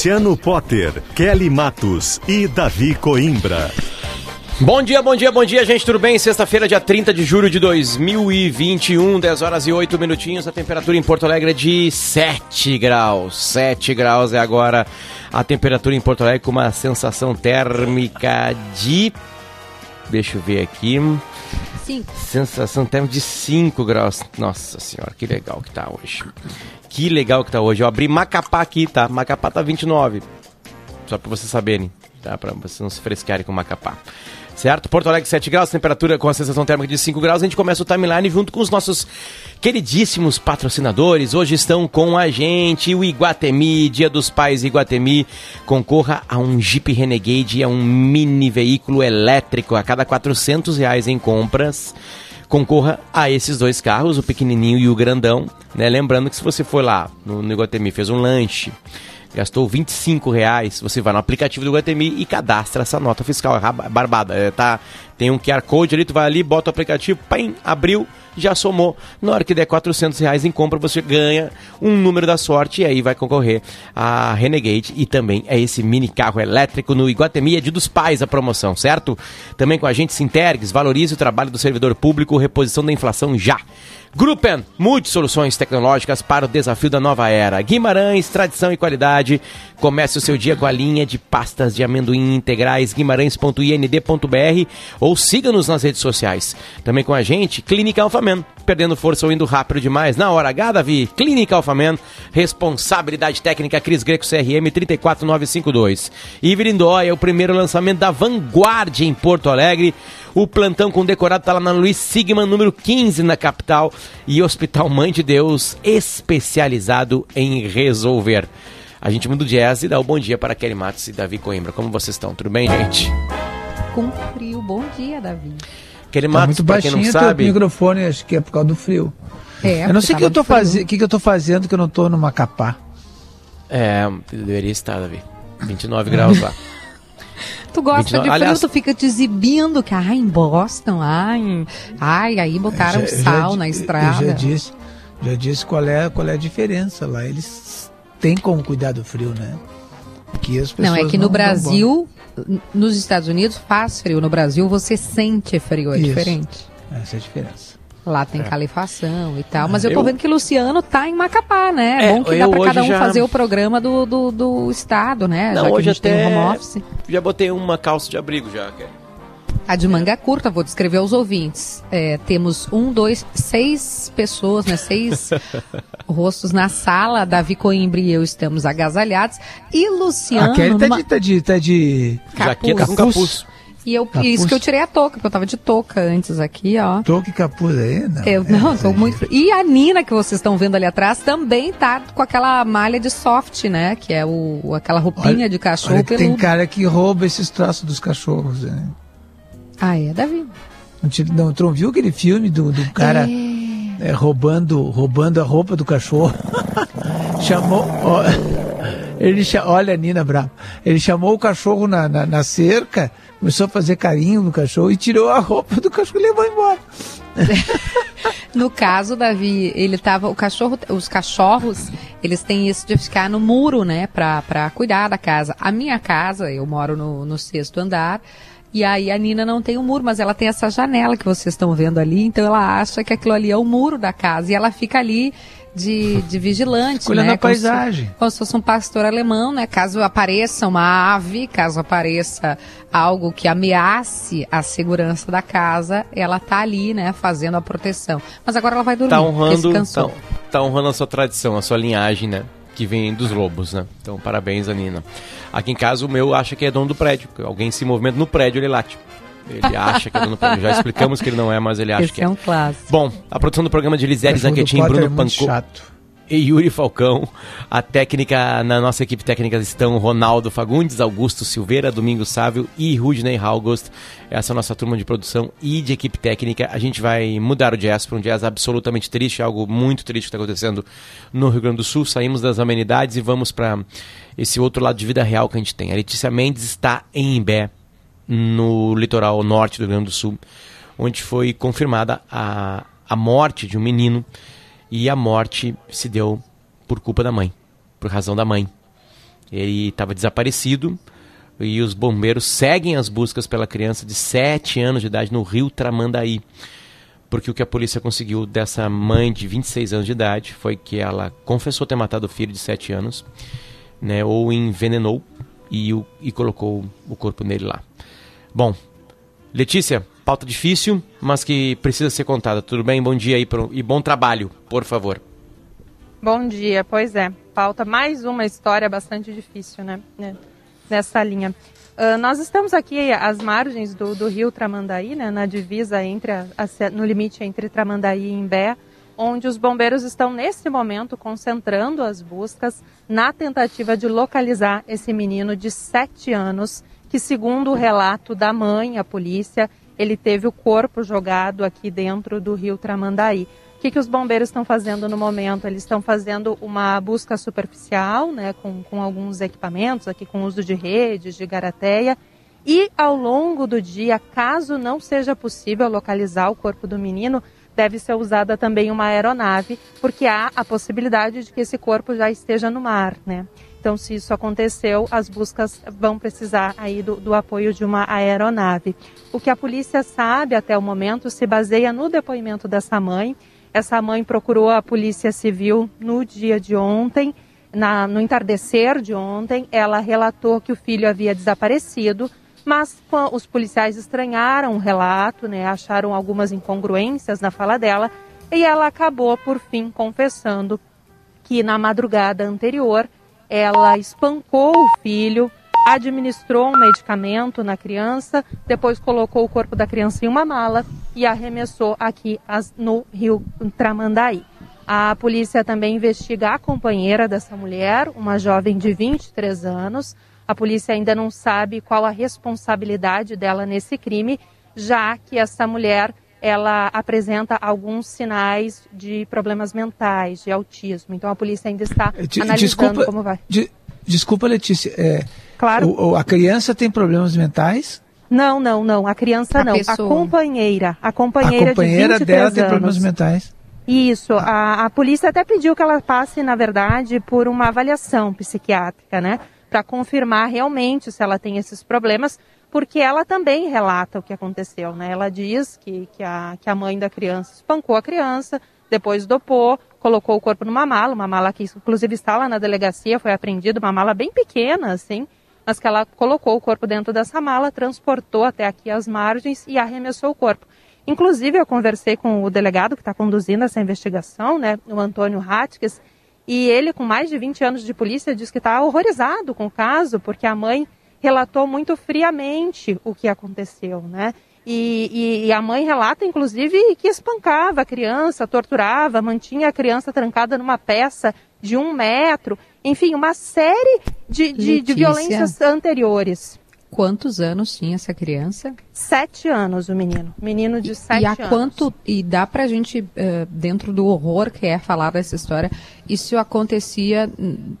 Luciano Potter, Kelly Matos e Davi Coimbra. Bom dia, bom dia, bom dia, gente, tudo bem? Sexta-feira, dia 30 de julho de 2021, 10 horas e 8 minutinhos. A temperatura em Porto Alegre é de 7 graus. 7 graus é agora a temperatura em Porto Alegre com uma sensação térmica de. Deixa eu ver aqui. 5. Sensação térmica de 5 graus. Nossa senhora, que legal que tá hoje. Que legal que tá hoje. Eu abri Macapá aqui, tá? Macapá tá 29. Só pra vocês saberem, tá? Pra vocês não se frescarem com Macapá. Certo? Porto Alegre 7 graus, temperatura com a sensação térmica de 5 graus. A gente começa o timeline junto com os nossos queridíssimos patrocinadores. Hoje estão com a gente o Iguatemi, Dia dos Pais Iguatemi. Concorra a um Jeep Renegade, a um mini veículo elétrico a cada 400 reais em compras concorra a esses dois carros, o pequenininho e o grandão. Né? Lembrando que se você for lá no, no Iguatemi, fez um lanche, gastou 25 reais, você vai no aplicativo do Iguatemi e cadastra essa nota fiscal. É barbada. É, tá, tem um QR Code ali, tu vai ali, bota o aplicativo, pim, abriu, já somou. Na hora que der 400 reais em compra, você ganha um número da sorte e aí vai concorrer a Renegade e também é esse mini carro elétrico no Iguatemi, é de dos pais a promoção, certo? Também com a gente Sintergues, valorize o trabalho do servidor público, reposição da inflação já. Gruppen, mude soluções tecnológicas para o desafio da nova era. Guimarães, tradição e qualidade. Comece o seu dia com a linha de pastas de amendoim integrais guimarães.ind.br ou siga-nos nas redes sociais. Também com a gente, Clínica Alfamen. Perdendo força ou indo rápido demais? Na hora H, Davi. Clínica Alfamen. Responsabilidade técnica Cris Greco CRM 34952. E Virindó é o primeiro lançamento da Vanguard em Porto Alegre. O plantão com decorado está lá na Luiz Sigma, número 15, na capital. E Hospital Mãe de Deus, especializado em resolver. A gente muda o jazz e dá o bom dia para Kelly Matos e Davi Coimbra. Como vocês estão? Tudo bem, gente? Com frio. Bom dia, Davi. Kelly tá Matos, muito baixinho quem não sabe... microfone, acho que é por causa do frio. É, eu não sei o que, eu tô fazendo, que, que eu tô fazendo que eu não tô no Macapá. É, deveria estar, Davi. 29 graus lá. Tu gosta 29, de frio, aliás, tu fica te exibindo que, ai, em Boston, ai, ai, aí botaram já, sal já, na estrada. Eu já disse, já disse qual é, qual é a diferença lá. Eles têm como cuidar do frio, né? Que não, é que no Brasil, nos Estados Unidos faz frio. No Brasil você sente frio, é Isso. diferente. Essa é a diferença. Lá tem é. calefação e tal. Mas eu tô eu... vendo que Luciano tá em Macapá, né? É, bom que dá pra cada um já... fazer o programa do, do, do estado, né? Não, já hoje até tem home office. Já botei uma calça de abrigo já, A de manga curta, vou descrever aos ouvintes. É, temos um, dois, seis pessoas, né? Seis rostos na sala. Davi Coimbra e eu estamos agasalhados. E Luciano. Aquele tá, numa... de, tá de. Tá de. Capuz. Jaqueta com capuz. E eu, capuz. isso que eu tirei a touca, porque eu tava de touca antes aqui, ó. Touca e capuz aí? Não, eu, é, não, tô muito. E a Nina, que vocês estão vendo ali atrás, também tá com aquela malha de soft, né? Que é o, aquela roupinha olha, de cachorro Tem cara que rouba esses traços dos cachorros, né? Ah, é, Davi? Não, não, tu viu aquele filme do, do cara é. É, roubando, roubando a roupa do cachorro? Chamou. Ó, ele, olha, Nina Bravo. Ele chamou o cachorro na, na, na, cerca, começou a fazer carinho no cachorro e tirou a roupa do cachorro e levou embora. no caso, Davi, ele tava. O cachorro, os cachorros, eles têm isso de ficar no muro, né? Pra, pra cuidar da casa. A minha casa, eu moro no, no sexto andar. E aí a Nina não tem o um muro, mas ela tem essa janela que vocês estão vendo ali, então ela acha que aquilo ali é o muro da casa. E ela fica ali de, de vigilante, Olhando né? a paisagem. Como se, como se fosse um pastor alemão, né? Caso apareça uma ave, caso apareça algo que ameace a segurança da casa, ela tá ali, né? Fazendo a proteção. Mas agora ela vai dormir. Tá honrando, tá, tá honrando a sua tradição, a sua linhagem, né? Que vem dos lobos, né? Então, parabéns, Anina. Aqui em casa, o meu acha que é dono do prédio. Alguém se movimenta no prédio, ele late. Ele acha que é dono do prédio. Já explicamos que ele não é, mas ele acha Esse que é. é um clássico. Bom, a produção do programa de Lisele Zanquetin, Bruno é Pancô. chato. E Yuri Falcão. A técnica, na nossa equipe técnica estão Ronaldo Fagundes, Augusto Silveira, Domingos Sávio e Rudney Halgost. Essa é a nossa turma de produção e de equipe técnica. A gente vai mudar o jazz para um jazz absolutamente triste, algo muito triste que está acontecendo no Rio Grande do Sul. Saímos das amenidades e vamos para esse outro lado de vida real que a gente tem. A Letícia Mendes está em Imbé, no litoral norte do Rio Grande do Sul, onde foi confirmada a, a morte de um menino e a morte se deu por culpa da mãe, por razão da mãe. Ele estava desaparecido e os bombeiros seguem as buscas pela criança de 7 anos de idade no rio Tramandaí. Porque o que a polícia conseguiu dessa mãe de 26 anos de idade foi que ela confessou ter matado o filho de 7 anos, né, ou envenenou e, e colocou o corpo nele lá. Bom, Letícia, pauta difícil, mas que precisa ser contada. Tudo bem? Bom dia aí pro, e bom trabalho, por favor. Bom dia, pois é. Pauta mais uma história bastante difícil, né? né? Nessa linha. Uh, nós estamos aqui às margens do, do rio Tramandaí, né? Na divisa entre a, a, no limite entre Tramandaí e Imbé, onde os bombeiros estão nesse momento concentrando as buscas na tentativa de localizar esse menino de 7 anos que, segundo o relato da mãe, a polícia, ele teve o corpo jogado aqui dentro do rio Tramandaí. O que, que os bombeiros estão fazendo no momento? Eles estão fazendo uma busca superficial, né, com, com alguns equipamentos, aqui com uso de redes, de garateia, e ao longo do dia, caso não seja possível localizar o corpo do menino, deve ser usada também uma aeronave, porque há a possibilidade de que esse corpo já esteja no mar, né? Então, se isso aconteceu, as buscas vão precisar aí do, do, apoio de uma aeronave. O que a polícia sabe até o momento se baseia no depoimento dessa mãe. Essa mãe procurou a polícia civil no dia de ontem, na, no entardecer de ontem. Ela relatou que o filho havia desaparecido, mas os policiais estranharam o relato, né, acharam algumas incongruências na fala dela e ela acabou, por fim, confessando que na madrugada anterior ela espancou o filho, administrou um medicamento na criança, depois colocou o corpo da criança em uma mala e arremessou aqui no rio Tramandaí. A polícia também investiga a companheira dessa mulher, uma jovem de 23 anos. A polícia ainda não sabe qual a responsabilidade dela nesse crime, já que essa mulher ela apresenta alguns sinais de problemas mentais, de autismo. Então a polícia ainda está eh, analisando desculpa, como vai. De, desculpa, Letícia. É, claro. O, a criança tem problemas mentais? Não, não, não. A criança a não. Pessoa. A companheira. A companheira, a companheira de dela anos. tem problemas mentais. Isso. Ah. A, a polícia até pediu que ela passe, na verdade, por uma avaliação psiquiátrica, né? Para confirmar realmente se ela tem esses problemas porque ela também relata o que aconteceu, né? Ela diz que, que, a, que a mãe da criança espancou a criança, depois dopou, colocou o corpo numa mala, uma mala que inclusive está lá na delegacia, foi apreendida, uma mala bem pequena, assim, mas que ela colocou o corpo dentro dessa mala, transportou até aqui as margens e arremessou o corpo. Inclusive, eu conversei com o delegado que está conduzindo essa investigação, né, o Antônio Ratques, e ele, com mais de 20 anos de polícia, diz que está horrorizado com o caso, porque a mãe relatou muito friamente o que aconteceu, né? E, e, e, a mãe relata, inclusive, que espancava a criança, torturava, mantinha a criança trancada numa peça de um metro, enfim, uma série de, de, de violências anteriores. Quantos anos tinha essa criança? Sete anos o menino. Menino de sete e a anos. Quanto, e dá pra gente, uh, dentro do horror que é falar dessa história, isso acontecia,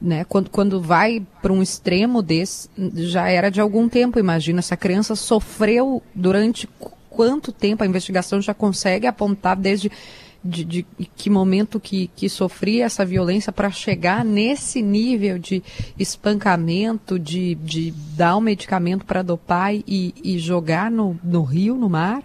né, quando, quando vai para um extremo desse, já era de algum tempo, imagina. Essa criança sofreu durante quanto tempo? A investigação já consegue apontar desde de, de que momento que, que sofria essa violência para chegar nesse nível de espancamento, de, de dar um medicamento para dopar e, e jogar no, no rio, no mar?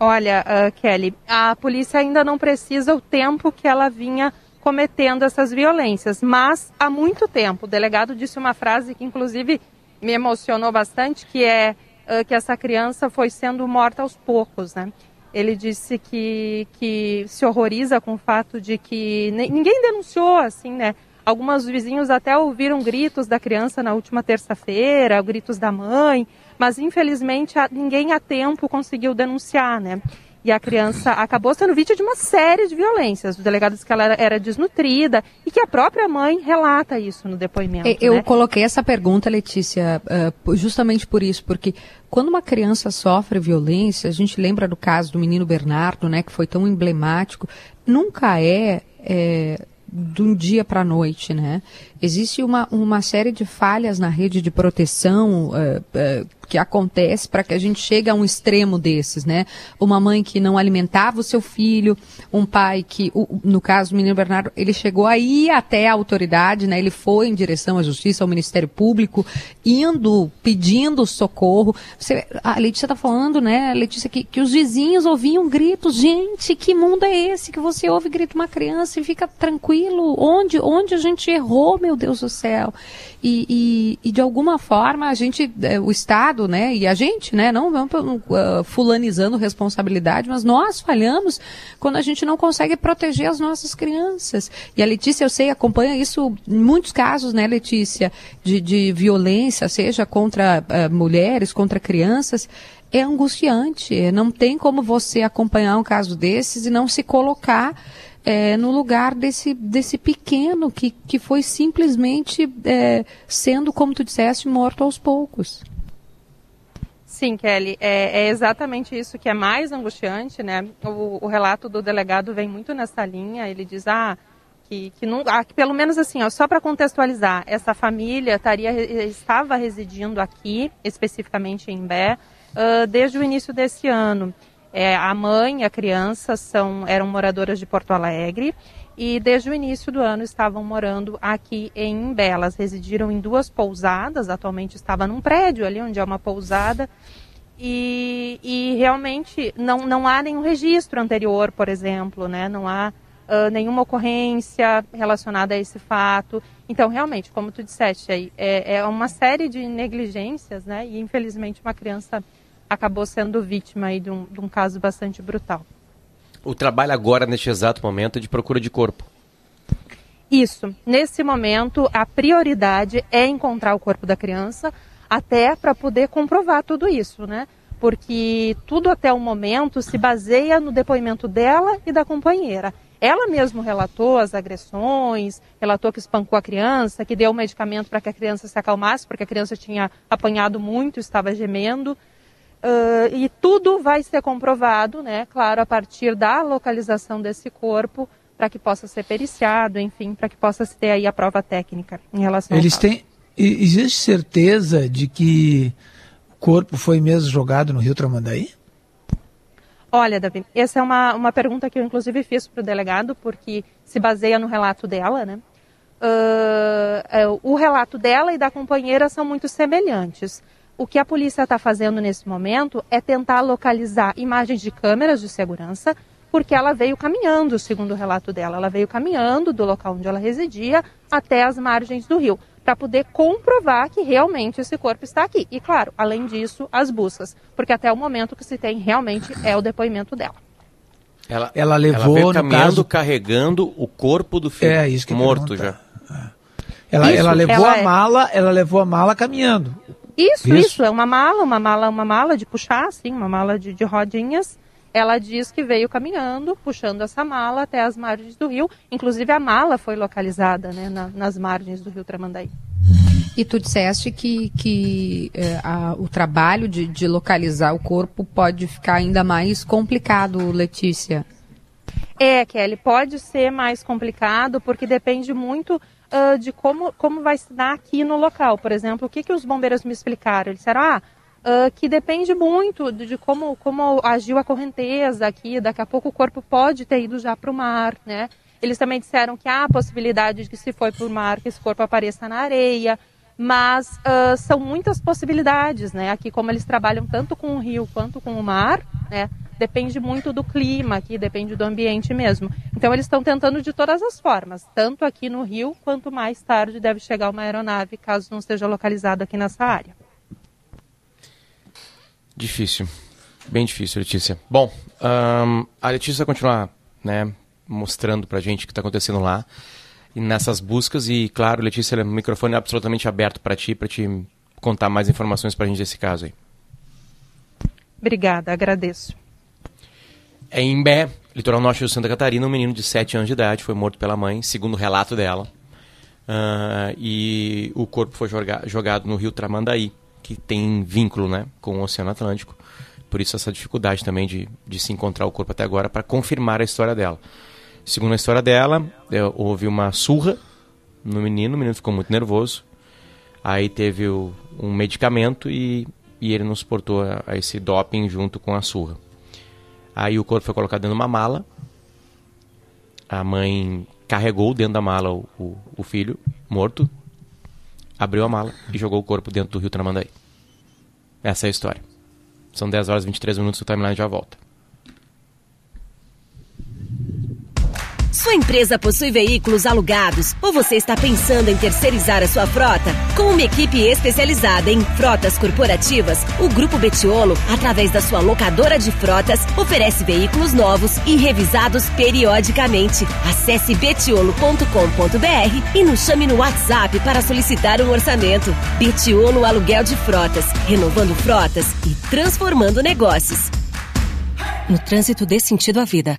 Olha, uh, Kelly, a polícia ainda não precisa o tempo que ela vinha cometendo essas violências, mas há muito tempo. O delegado disse uma frase que, inclusive, me emocionou bastante, que é uh, que essa criança foi sendo morta aos poucos, né? Ele disse que, que se horroriza com o fato de que ninguém denunciou, assim, né? Alguns vizinhos até ouviram gritos da criança na última terça-feira, gritos da mãe, mas infelizmente ninguém a tempo conseguiu denunciar, né? E a criança acabou sendo vítima de uma série de violências. O delegado disse que ela era, desnutrida e que a própria mãe relata isso no depoimento. Eu né? coloquei essa pergunta, Letícia, uh, justamente por isso, porque quando uma criança sofre violência, a gente lembra do caso do menino Bernardo, né, que foi tão emblemático, nunca é, é de um dia para a noite, né? Existe uma, uma série de falhas na rede de proteção uh, uh, que acontece para que a gente chegue a um extremo desses, né? Uma mãe que não alimentava o seu filho, um pai que, no caso do menino Bernardo, ele chegou aí até a autoridade, né? Ele foi em direção à justiça, ao Ministério Público, indo, pedindo socorro. Você, a Letícia está falando, né, Letícia, que, que os vizinhos ouviam gritos. Gente, que mundo é esse que você ouve grito uma criança e fica tranquilo? Onde, onde a gente errou, meu Deus do céu? E, e, e de alguma forma a gente, é, o Estado, né, e a gente, né, não vamos uh, fulanizando responsabilidade, mas nós falhamos quando a gente não consegue proteger as nossas crianças. E a Letícia, eu sei, acompanha isso em muitos casos, né, Letícia, de, de violência, seja contra uh, mulheres, contra crianças é angustiante. Não tem como você acompanhar um caso desses e não se colocar é, no lugar desse, desse pequeno que, que foi simplesmente é, sendo, como tu disseste, morto aos poucos. Sim, Kelly, é, é, exatamente isso que é mais angustiante, né? O, o, relato do delegado vem muito nessa linha. Ele diz, ah, que, que, não, ah, que pelo menos assim, ó, só para contextualizar, essa família estaria, estava residindo aqui, especificamente em Bé, uh, desde o início desse ano. É, a mãe e a criança são, eram moradoras de Porto Alegre e desde o início do ano estavam morando aqui em Imbé. Elas residiram em duas pousadas, atualmente estava num prédio ali onde é uma pousada. E, e realmente não, não há nenhum registro anterior, por exemplo, né? não há uh, nenhuma ocorrência relacionada a esse fato. Então, realmente, como tu disseste aí, é, é uma série de negligências, né? E infelizmente uma criança acabou sendo vítima aí de um, de um caso bastante brutal. O trabalho agora, neste exato momento, é de procura de corpo. Isso. Nesse momento, a prioridade é encontrar o corpo da criança, até para poder comprovar tudo isso, né? Porque tudo até o momento se baseia no depoimento dela e da companheira. Ela mesmo relatou as agressões, relatou que espancou a criança, que deu medicamento para que a criança se acalmasse, porque a criança tinha apanhado muito, estava gemendo. Uh, e tudo vai ser comprovado, né, claro, a partir da localização desse corpo, para que possa ser periciado, enfim, para que possa se ter aí a prova técnica em relação Eles têm. Existe certeza de que o corpo foi mesmo jogado no Rio Tramandaí? Olha, Davi, essa é uma, uma pergunta que eu inclusive fiz para o delegado, porque se baseia no relato dela, né? Uh, o relato dela e da companheira são muito semelhantes. O que a polícia está fazendo nesse momento é tentar localizar imagens de câmeras de segurança, porque ela veio caminhando, segundo o relato dela. Ela veio caminhando do local onde ela residia até as margens do rio, para poder comprovar que realmente esse corpo está aqui. E, claro, além disso, as buscas, porque até o momento que se tem realmente é o depoimento dela. Ela, ela levou ela veio caminhando, caso... carregando o corpo do filho é, isso que morto já. É. Ela, ela levou ela a é... mala, ela levou a mala caminhando. Isso, isso, isso, é uma mala, uma mala, uma mala de puxar, assim, uma mala de, de rodinhas. Ela diz que veio caminhando, puxando essa mala até as margens do rio. Inclusive a mala foi localizada né, na, nas margens do rio Tramandaí. E tu disseste que, que é, a, o trabalho de, de localizar o corpo pode ficar ainda mais complicado, Letícia. É, Kelly, pode ser mais complicado porque depende muito uh, de como, como vai se dar aqui no local. Por exemplo, o que, que os bombeiros me explicaram? Eles disseram, ah, uh, que depende muito de, de, como, como agiu a correnteza aqui, daqui a pouco o corpo pode ter ido já para o mar, né? Eles também disseram que há a possibilidade de que se foi para o mar, que esse corpo apareça na areia, mas uh, são muitas possibilidades, né? Aqui como eles trabalham tanto com o rio quanto com o mar, né? Depende muito do clima aqui, depende do ambiente mesmo. Então eles estão tentando de todas as formas, tanto aqui no Rio, quanto mais tarde deve chegar uma aeronave, caso não esteja localizado aqui nessa área. Difícil, bem difícil, Letícia. Bom, um, a Letícia vai continuar né, mostrando pra gente o que está acontecendo lá e nessas buscas e, claro, Letícia, o microfone é absolutamente aberto para ti, para te contar mais informações para a gente desse caso aí. Obrigada, agradeço. Em Imbé, litoral norte de Santa Catarina, um menino de 7 anos de idade foi morto pela mãe, segundo o relato dela. Uh, e o corpo foi joga jogado no rio Tramandaí, que tem vínculo né, com o Oceano Atlântico. Por isso essa dificuldade também de, de se encontrar o corpo até agora para confirmar a história dela. Segundo a história dela, é, houve uma surra no menino, o menino ficou muito nervoso. Aí teve o, um medicamento e, e ele não suportou a, a esse doping junto com a surra. Aí o corpo foi colocado dentro de uma mala. A mãe carregou dentro da mala o, o, o filho morto, abriu a mala e jogou o corpo dentro do rio Tramandaí. Essa é a história. São 10 horas e 23 minutos, o timeline já volta. Sua empresa possui veículos alugados ou você está pensando em terceirizar a sua frota? Com uma equipe especializada em frotas corporativas, o Grupo Betiolo, através da sua locadora de frotas, oferece veículos novos e revisados periodicamente. Acesse betiolo.com.br e nos chame no WhatsApp para solicitar um orçamento. Betiolo Aluguel de Frotas, renovando frotas e transformando negócios. No trânsito dê sentido à vida.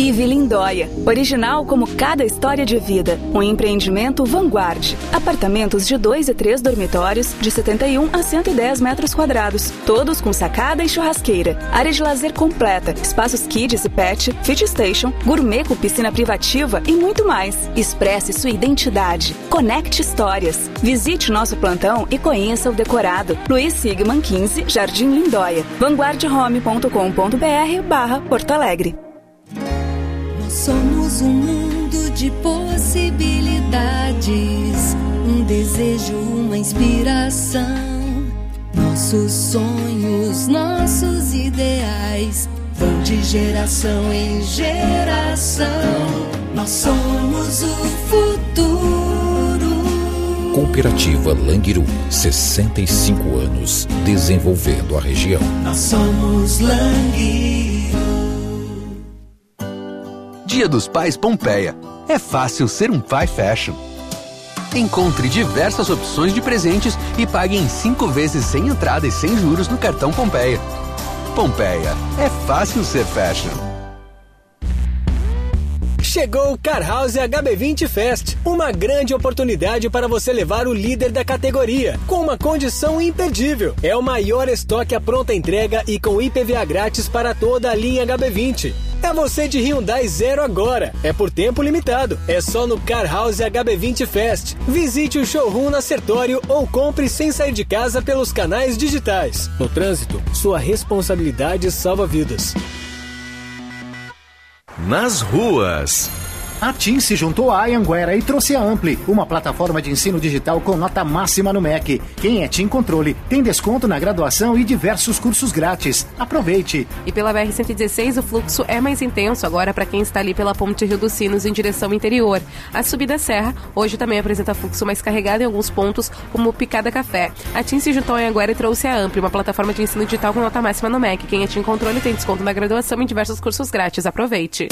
Ive Lindóia, original como cada história de vida. Um empreendimento vanguarde. Apartamentos de dois e três dormitórios, de 71 a 110 metros quadrados, todos com sacada e churrasqueira. Área de lazer completa, espaços kids e pet, fit station, gourmet com piscina privativa e muito mais. Expresse sua identidade. Conecte histórias. Visite nosso plantão e conheça o decorado. Luiz Sigman 15, Jardim Lindóia. vanguardhome.com.br barra Porto Alegre. Um mundo de possibilidades, um desejo, uma inspiração. Nossos sonhos, nossos ideais vão de geração em geração. Nós somos o futuro. Cooperativa Langiru, 65 anos desenvolvendo a região. Nós somos Langiru. Dia dos Pais Pompeia. É fácil ser um pai fashion. Encontre diversas opções de presentes e pague em cinco vezes sem entrada e sem juros no cartão Pompeia. Pompeia, é fácil ser fashion. Chegou o Car House HB20 Fest, uma grande oportunidade para você levar o líder da categoria, com uma condição imperdível. É o maior estoque à pronta entrega e com IPVA grátis para toda a linha HB20. É você de Hyundai Zero agora. É por tempo limitado. É só no Car House HB20 Fest. Visite o showroom na Sertório ou compre sem sair de casa pelos canais digitais. No trânsito, sua responsabilidade salva vidas. Nas ruas. A TIM se juntou à Anhanguera e trouxe a Ampli, uma plataforma de ensino digital com nota máxima no MEC. Quem é TIM Controle tem desconto na graduação e diversos cursos grátis. Aproveite! E pela BR-116 o fluxo é mais intenso agora para quem está ali pela Ponte Rio dos Sinos em direção interior. A subida serra hoje também apresenta fluxo mais carregado em alguns pontos, como Picada Café. A TIM se juntou à Anhanguera e trouxe a Ampli, uma plataforma de ensino digital com nota máxima no MEC. Quem é TIM Controle tem desconto na graduação e diversos cursos grátis. Aproveite!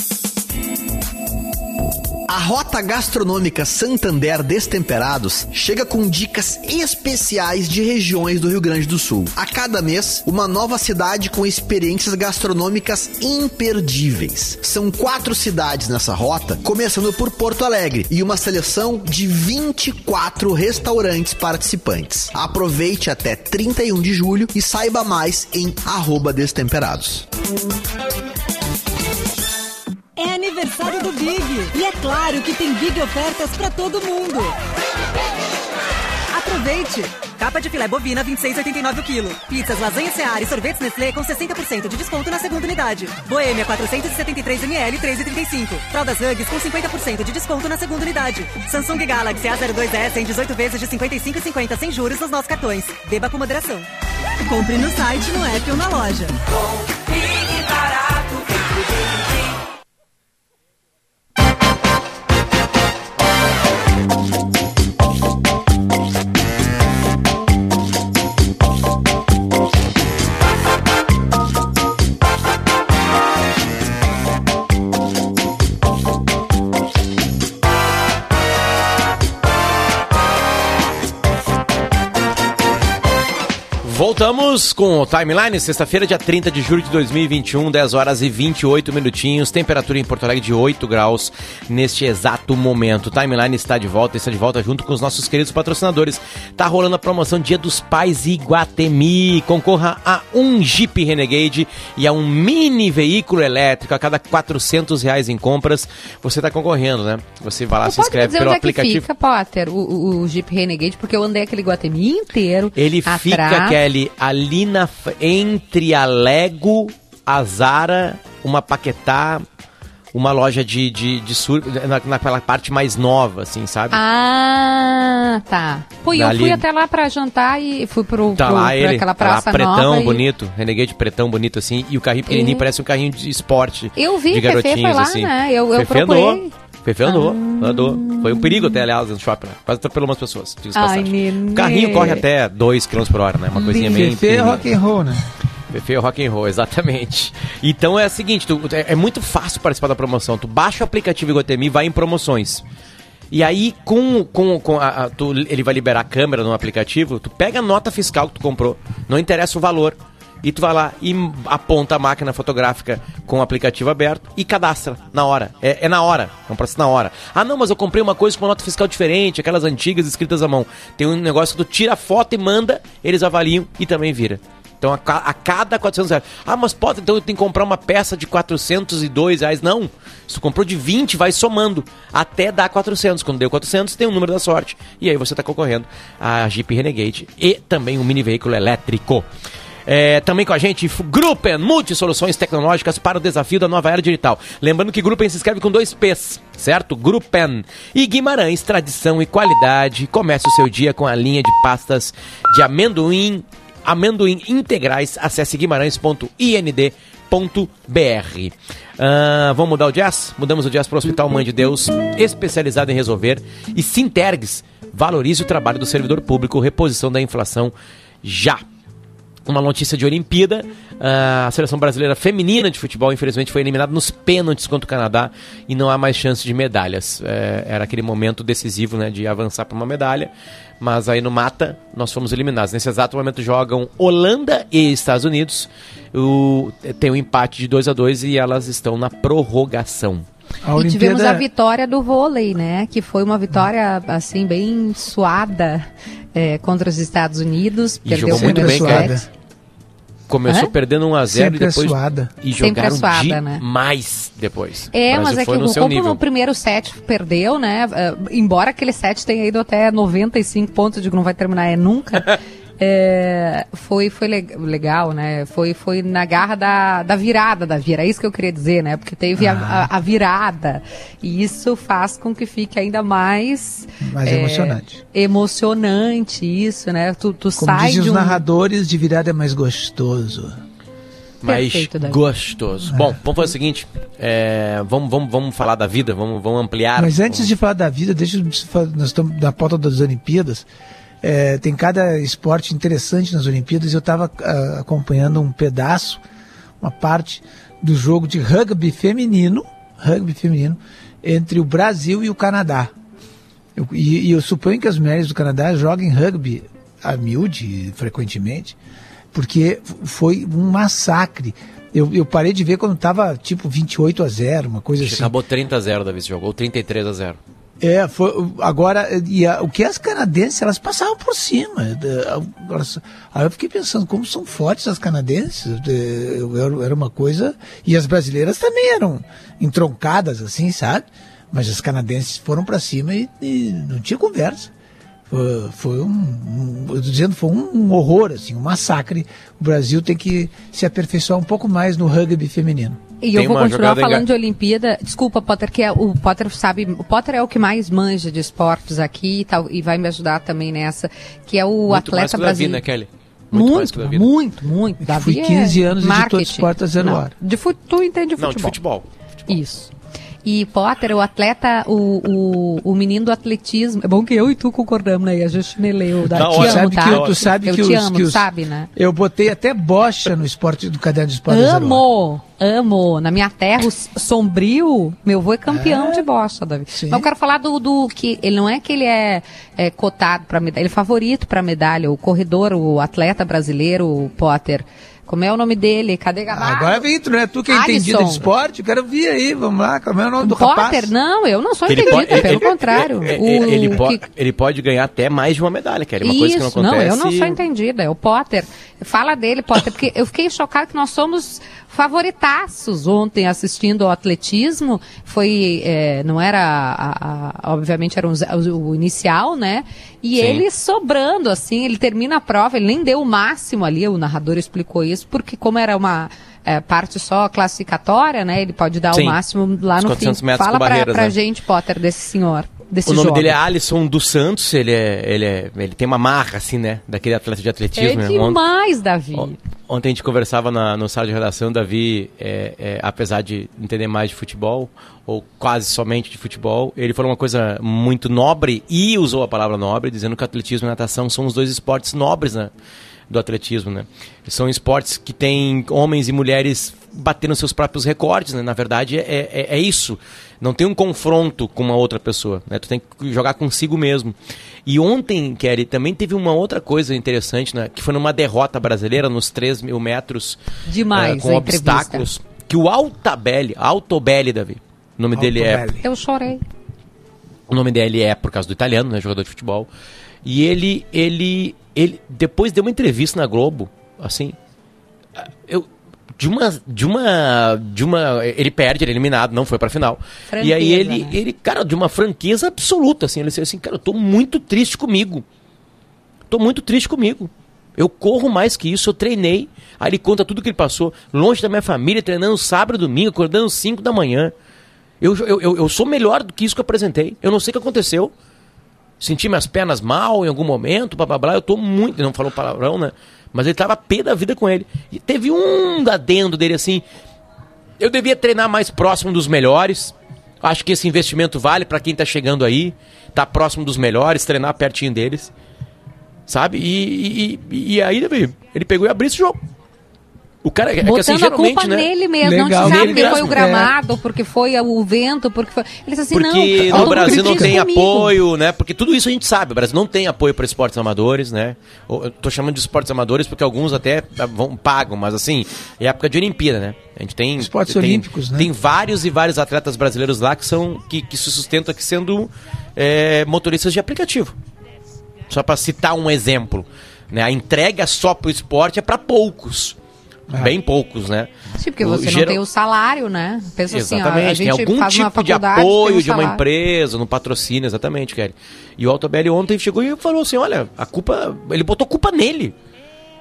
A Rota Gastronômica Santander Destemperados chega com dicas especiais de regiões do Rio Grande do Sul. A cada mês, uma nova cidade com experiências gastronômicas imperdíveis. São quatro cidades nessa rota, começando por Porto Alegre e uma seleção de 24 restaurantes participantes. Aproveite até 31 de julho e saiba mais em Destemperados. É aniversário do Big. E é claro que tem Big ofertas para todo mundo. Aproveite! Capa de filé bovina 26,89 o quilo. Pizzas, lasanha Seara e sorvetes Nestlé com 60% de desconto na segunda unidade. Boêmia 473 ml 3,35. Fraldas Hugs com 50% de desconto na segunda unidade. Samsung Galaxy A02s em 18 vezes de 55,50 sem juros nos nossos cartões. Beba com moderação. Compre no site, no app ou na loja. Voltamos com o Timeline, sexta-feira, dia 30 de julho de 2021, 10 horas e 28 minutinhos, temperatura em Porto Alegre de 8 graus neste exato momento. O Timeline está de volta, está de volta junto com os nossos queridos patrocinadores. Tá rolando a promoção Dia dos Pais Iguatemi. Concorra a um Jeep Renegade e a um mini veículo elétrico a cada 400 reais em compras. Você está concorrendo, né? Você vai lá, Tu se inscreve pelo onde é que aplicativo. fica, Potter, o, o, o Jeep Renegade, porque eu andei aquele Guatemi inteiro. Ele atrás. fica, Kelly, ali na, entre a Lego, a Zara, uma Paquetá, uma loja de, de, de sur... na, naquela parte mais nova, assim, sabe? Ah, tá. Pô, e eu Ali- fui até lá pra jantar e fui pro, Tá pro, lá ele, aquela tá lá praça pretão, e- bonito, Renegade pretão, bonito assim, e o carrinho pequenininho É. parece um carrinho de esporte. Eu vi, de garotinhos, foi lá, assim. né? Eu- eu procurei. andou, Fefe andou, andou. Foi um perigo até, aliás, no shopping, né? Quase atropelou umas pessoas, Ai. O carrinho corre até 2 km por hora, né? Uma coisinha bem... Fefe é rock and roll, né? Fefe é rock and roll, exatamente. Então é o seguinte, tu- é, é muito fácil participar da promoção. Tu baixa o aplicativo Iguatemi e vai em promoções. E aí, com, com, com a, a- tu- ele vai liberar a câmera no aplicativo, tu pega a nota fiscal que tu comprou, não interessa o valor. E tu vai lá e aponta a máquina fotográfica com o aplicativo aberto e cadastra na hora. É, é na hora, é um processo na hora. Ah, não, mas eu comprei uma coisa com uma nota fiscal diferente, aquelas antigas escritas à mão. Tem um negócio que tu tira a foto e manda, eles avaliam e também vira. Então, a, a cada 400 reais. Ah, mas pode, então eu tenho que comprar uma peça de 402 reais. Não. Se tu comprou de 20, vai somando até dar 400. Quando deu 400, tem o número da sorte. E aí você está concorrendo a Jeep Renegade e também um mini veículo elétrico. É, também com a gente, Gruppen, multisoluções tecnológicas para o desafio da nova era digital. Lembrando que Gruppen se escreve com dois P's, certo? Gruppen. E Guimarães, tradição e qualidade. Comece o seu dia com a linha de pastas de amendoim, amendoim integrais. Acesse guimarães.ind.br. Ah, vamos mudar o jazz? Mudamos o jazz para o Hospital Mãe de Deus, especializado em resolver. E Sintergs, valorize o trabalho do servidor público, reposição da inflação já uma notícia de Olimpíada. Ah, a seleção brasileira feminina de futebol, infelizmente, foi eliminada nos pênaltis contra o Canadá e não há mais chance de medalhas. É, era aquele momento decisivo né, de avançar para uma medalha, mas aí no mata nós fomos eliminados. Nesse exato momento jogam Holanda e Estados Unidos. O, tem um empate de 2 a 2 e elas estão na prorrogação. A E tivemos Olimpíada- a vitória do vôlei, né? Que foi uma vitória, assim, bem suada é, contra os Estados Unidos. E jogou o muito bem, cara. Começou Hã? perdendo 1 a 0 e Sempre é depois suada. e Sempre é jogaram suada, né? demais depois. É, mas é que foi no o nível. no primeiro set perdeu, né? eh, embora aquele set tenha ido até 95 pontos, eu digo, não vai terminar é nunca. é, foi foi le- legal, né? Foi, foi na garra da, da virada da vira, é isso que eu queria dizer, né? Porque teve a- a, a virada. E isso faz com que fique ainda mais. Mais é, emocionante. Emocionante, isso, né? Tu, tu Como sai dizem de os um. narradores, de virada é mais gostoso. mais Perfeito, gostoso. Bom, vamos fazer o seguinte: é, vamos, vamos, vamos falar da vida, vamos, vamos ampliar. Mas antes de falar da vida, deixa eu nós estamos na pauta das Olimpíadas. É, tem cada esporte interessante nas Olimpíadas. Eu estava acompanhando um pedaço, uma parte do jogo de rugby feminino, rugby feminino, entre o Brasil e o Canadá. Eu- e, e eu suponho que as mulheres do Canadá joguem rugby a miúde, frequentemente, porque foi um massacre. Eu, eu parei de ver quando estava tipo 28 a 0, uma coisa Acho que assim. Acabou 30 a 0 Davi esse jogo, ou 33 a 0 É, foi, agora, e a- o que as canadenses, elas passavam por cima. elas- aí eu fiquei pensando, como são fortes as canadenses, eu- era, uma coisa, e as brasileiras também eram entroncadas, assim, sabe? Mas as canadenses foram para cima e, e não tinha conversa. Foi, foi um, um, eu dizendo, foi um horror, assim, um massacre. O Brasil tem que se aperfeiçoar um pouco mais no rugby feminino. E eu vou continuar falando de Olimpíada. Desculpa, Potter, que é, o Potter sabe. O Potter é o que mais manja de esportes aqui e, tal, e vai me ajudar também nessa. Que é o Muito atleta que o Davi, brasileiro. né, Kelly? Muito mais Muito, vida. muito, muito. Davi Fui 15 é anos editor de marketing. esporte a zero Não, hora. De fu- tu entende de Não, futebol. de futebol. Isso. E Potter, o atleta, o, o, o menino do atletismo. É bom que eu e tu concordamos, né? A gente leu. Da, Não, te tu amo, sabe tá? que eu- tu sabe eu que te os- amo, que os- sabe, né? Eu botei até bocha no esporte do caderno de esporte. Amo, amo. Na minha terra, o Sombrio, meu avô é campeão de bocha, Davi. Mas eu quero falar do, do que ele não é que ele é, é cotado para medalha, ele é favorito para medalha, o corredor, o atleta brasileiro, o Potter. Como é o nome dele? Cadê Gamarra? Agora vem tu, não é tu que é Alisson. entendida de esporte? Eu quero vir aí, vamos lá, como é o nome do Potter? rapaz? Não, eu não sou Ele entendida, pode- pelo ele- contrário. é- é- O ele, po- que- ele pode ganhar até mais de uma medalha, Kelly. Uma coisa que não Isso, acontece. eu não sou entendida. É o Potter. Fala dele, Potter, porque eu fiquei chocada que nós somos favoritaços ontem assistindo ao atletismo. Foi, é, não era, a- a- obviamente, era um o, inicial, né? E Sim. ele sobrando, assim, ele termina a prova, ele nem deu o máximo ali, o narrador explicou isso, porque como era uma é, parte só classificatória, né? Ele pode dar Sim. o máximo lá Os no 400 fim. Fala pra, pra né? gente, Potter, desse senhor. O nome dele é Alisson dos Santos, ele é, ele é, ele tem uma marra assim, né, daquele atleta de É atletismo. né? Ont- demais, Davi. Ontem a gente conversava na, no sala de redação, Davi, é, é, apesar de entender mais de futebol, ou quase somente de futebol, ele falou uma coisa muito nobre e usou a palavra nobre, dizendo que o atletismo e natação são os dois esportes nobres né, do atletismo. Né? São esportes que têm homens e mulheres batendo seus próprios recordes. Né? Na verdade, é, é, é isso. Não tem um confronto com uma outra pessoa. Né? Tu tem que jogar consigo mesmo. E ontem, Kelly, também teve uma outra coisa interessante, né? que foi numa derrota brasileira nos 3 mil metros Demais eh, com a entrevista. obstáculos. Que o Altabelli, Altobelli, Davi, o nome dele é Eu chorei. o nome dele é por causa do italiano, né, jogador de futebol. E ele, ele, ele depois deu uma entrevista na Globo, assim, eu de uma, de uma, de uma, ele perde, ele é eliminado, não foi pra final. e aí Franqueza, ele, né? ele, cara, de uma franqueza absoluta, assim, ele disse assim, cara, eu tô muito triste comigo. Tô muito triste comigo. Eu corro mais que isso, eu treinei. Aí ele conta tudo que ele passou, longe da minha família, treinando sábado e domingo, acordando 5 da manhã. Eu, eu, eu, eu sou melhor do que isso que eu apresentei. Eu não sei o que aconteceu. Senti minhas pernas mal em algum momento, blá blá blá. Eu tô muito. Ele não falou palavrão, né? Mas ele tava pé da vida com ele. E teve um adendo dele assim. Eu devia treinar mais próximo dos melhores. Acho que esse investimento vale para quem tá chegando aí. Tá próximo dos melhores, treinar pertinho deles. Sabe? E, e, e aí, ele pegou e abriu esse jogo. O cara, é que assim, Botando a culpa né? nele mesmo, Legal. não te sabe porque foi o gramado, porque foi o vento, porque foi. Ele disse assim, Porque não, no Brasil não tem comigo. apoio, né? Porque tudo isso a gente sabe. O Brasil não tem apoio para esportes amadores, né? Eu tô chamando de esportes amadores porque alguns até ah, vão, pagam, mas assim, é época de Olimpíada, né? A gente tem. Esportes tem, olímpicos, né? Tem vários e vários atletas brasileiros lá que são. que, que se sustentam aqui sendo é, motoristas de aplicativo. Só para citar um exemplo. Né? A entrega só pro esporte é para poucos. Bem poucos, né? Sim, porque O você não geral- tem o salário, né? Pensa assim, ó, Exatamente, tem algum tipo de apoio um de uma empresa, no patrocínio, exatamente, Kelly. E o Altobelli ontem chegou e falou assim: olha, a culpa. Ele botou culpa nele.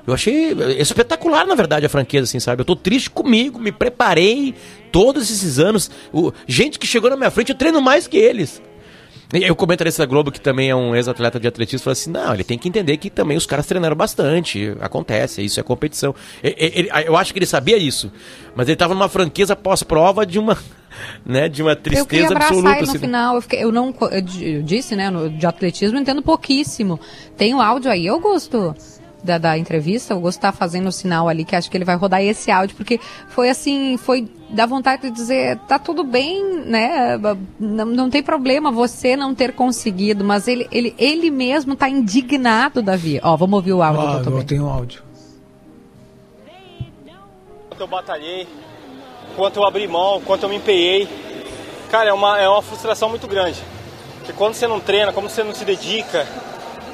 Eu achei espetacular, na verdade, a franqueza, assim, sabe? Eu tô triste comigo, me preparei todos esses anos. O, gente que chegou na minha frente, eu treino mais que eles. E O comentarista da Globo, que também é um ex-atleta de atletismo, falou assim: não, ele tem que entender que também os caras treinaram bastante. Acontece, isso é competição. Ele- eu acho que ele sabia isso. Mas ele tava numa franqueza pós-prova de uma. Né, de uma Eu tristeza abraçar absoluta. ele no assim. final. Eu, fiquei- eu não eu di- eu disse, né? no- de atletismo eu entendo pouquíssimo. Tem o áudio aí, eu gosto da, da entrevista, eu gosto de estar fazendo o sinal ali, que acho que ele vai rodar esse áudio, porque foi assim, foi da vontade de dizer, tá tudo bem, né? Não, não tem problema você não ter conseguido, mas ele, ele, ele mesmo tá indignado, Davi. Ó, vamos ouvir o áudio que eu eu tenho um áudio. Quanto eu batalhei, quanto eu abri mão, quanto eu me empenhei. Cara, é uma, é uma frustração muito grande. Porque quando você não treina, quando você não se dedica,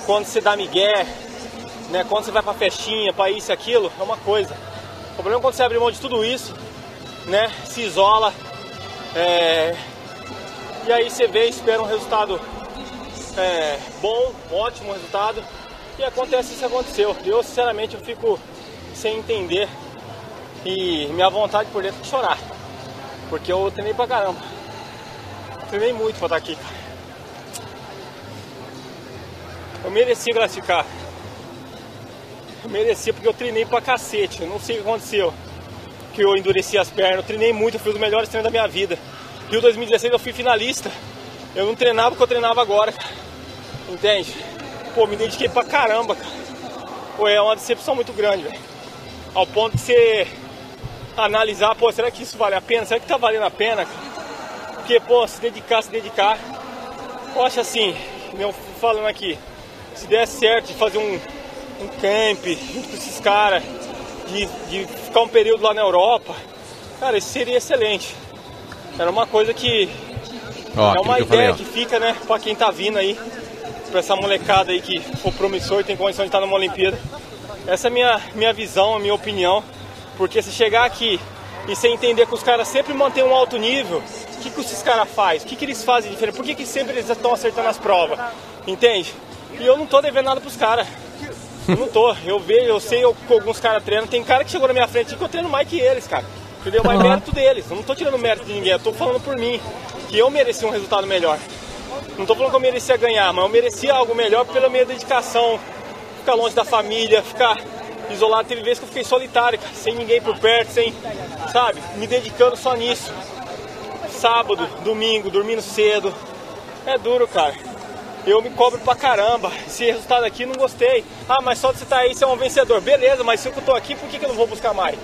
quando você dá migué, né, quando você vai pra festinha, pra isso e aquilo, é uma coisa. O problema é quando você abre mão de tudo isso, né, se isola, é, e aí você vê espera um resultado é, bom, ótimo resultado, e acontece isso aconteceu. Eu, sinceramente, eu fico sem entender e minha vontade por dentro é de chorar. Porque eu treinei pra caramba. Treinei muito pra estar aqui. Eu mereci classificar. Eu merecia porque eu treinei pra cacete. Eu não sei o que aconteceu. Que eu endureci as pernas. Eu treinei muito, eu fiz os melhores treinos da minha vida. Rio 2016 eu fui finalista. Eu não treinava o que eu treinava agora. Entende? Pô, me dediquei pra caramba, cara. Pô, é uma decepção muito grande, velho. Ao ponto de você analisar, pô, será que isso vale a pena? Será que tá valendo a pena? Porque, pô, se dedicar, se dedicar. Acho assim, meu falando aqui, se der certo de fazer um, um camp junto com esses caras, de, de ficar um período lá na Europa, cara, isso seria excelente. Era uma coisa que. Ó, é uma que falei, ideia ó. que fica, né, pra quem tá vindo aí, pra essa molecada aí que for promissor e tem condição de estar numa Olimpíada. Essa é a minha, minha visão, a minha opinião. Porque se chegar aqui e você entender que os caras sempre mantêm um alto nível, o que, que esses caras fazem? O que, que eles fazem diferente? Por que, que sempre eles estão acertando as provas? Entende? E eu não tô devendo nada pros caras. Eu não tô. Eu vejo, eu sei o que alguns caras treinam. Tem cara que chegou na minha frente que eu treino mais que eles, cara. Entendeu? Mas Uhum. mérito deles. Eu não tô tirando mérito de ninguém. Eu tô falando por mim. Que eu mereci um resultado melhor. Não tô falando que eu merecia ganhar, mas eu merecia algo melhor pela minha dedicação. Ficar longe da família, ficar isolado. Teve vezes que eu fiquei solitário, cara, sem ninguém por perto, sem, sabe, me dedicando só nisso. Sábado, domingo, dormindo cedo. É duro, cara. Eu me cobro pra caramba. Esse resultado aqui não gostei. Ah, mas só de você estar aí você é um vencedor. Beleza, mas se eu tô aqui, por que, que eu não vou buscar mais?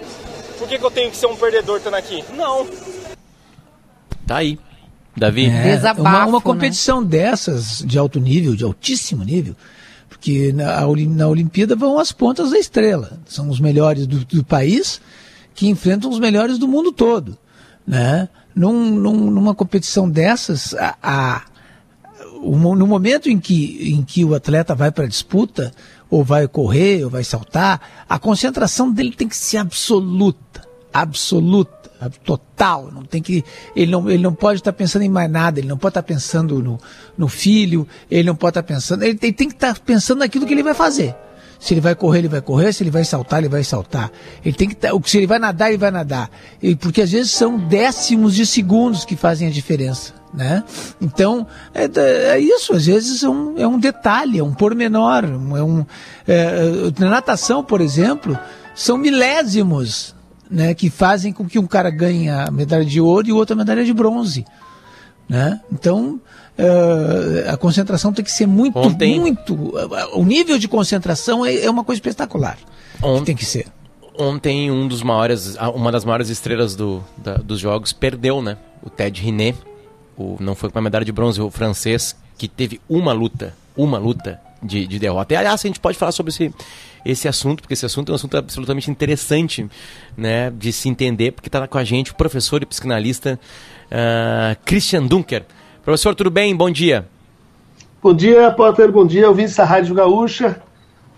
Por que, que eu tenho que ser um perdedor estando aqui? Não. Tá aí. Davi? É, uma, uma competição dessas, de alto nível, de altíssimo nível, porque na, na Olimpíada vão as pontas da estrela. São os melhores do, do país que enfrentam os melhores do mundo todo. Né? Num, num- numa competição dessas, a, a- no momento em que, em que o atleta vai para a disputa, ou vai correr, ou vai saltar, a concentração dele tem que ser absoluta, absoluta, ab- total. Não tem que, ele, não, ele não pode estar pensando em mais nada, ele não pode estar pensando no, no filho, ele não pode estar pensando, ele tem, tem que estar pensando naquilo que ele vai fazer. Se ele vai correr, ele vai correr. Se ele vai saltar, ele vai saltar. Ele tem que tá- se ele vai nadar, ele vai nadar. Porque às vezes são décimos de segundos que fazem a diferença, né? Então é, é isso. Às vezes é um, é um detalhe, é um pormenor. É um, é, na natação, por exemplo, são milésimos, né, que fazem com que um cara ganhe a medalha de ouro e o outro a medalha de bronze, né? Então eh, a concentração tem que ser muito, Ontem- muito. O nível de concentração é, é uma coisa espetacular. Ontem- Tem que ser. Ontem um dos maiores, uma das maiores estrelas do, da- dos jogos perdeu, né? O Ted Riné, o, não foi com a medalha de bronze, o francês, que teve uma luta, uma luta de, de derrota. E aliás, a gente pode falar sobre esse, esse assunto, porque esse assunto é um assunto absolutamente interessante, né? De se entender, porque está com a gente o professor e psicanalista ah, Christian Dunker. Professor, tudo bem? Bom dia. Bom dia, Potter. Bom dia, ouvintes da Rádio Gaúcha.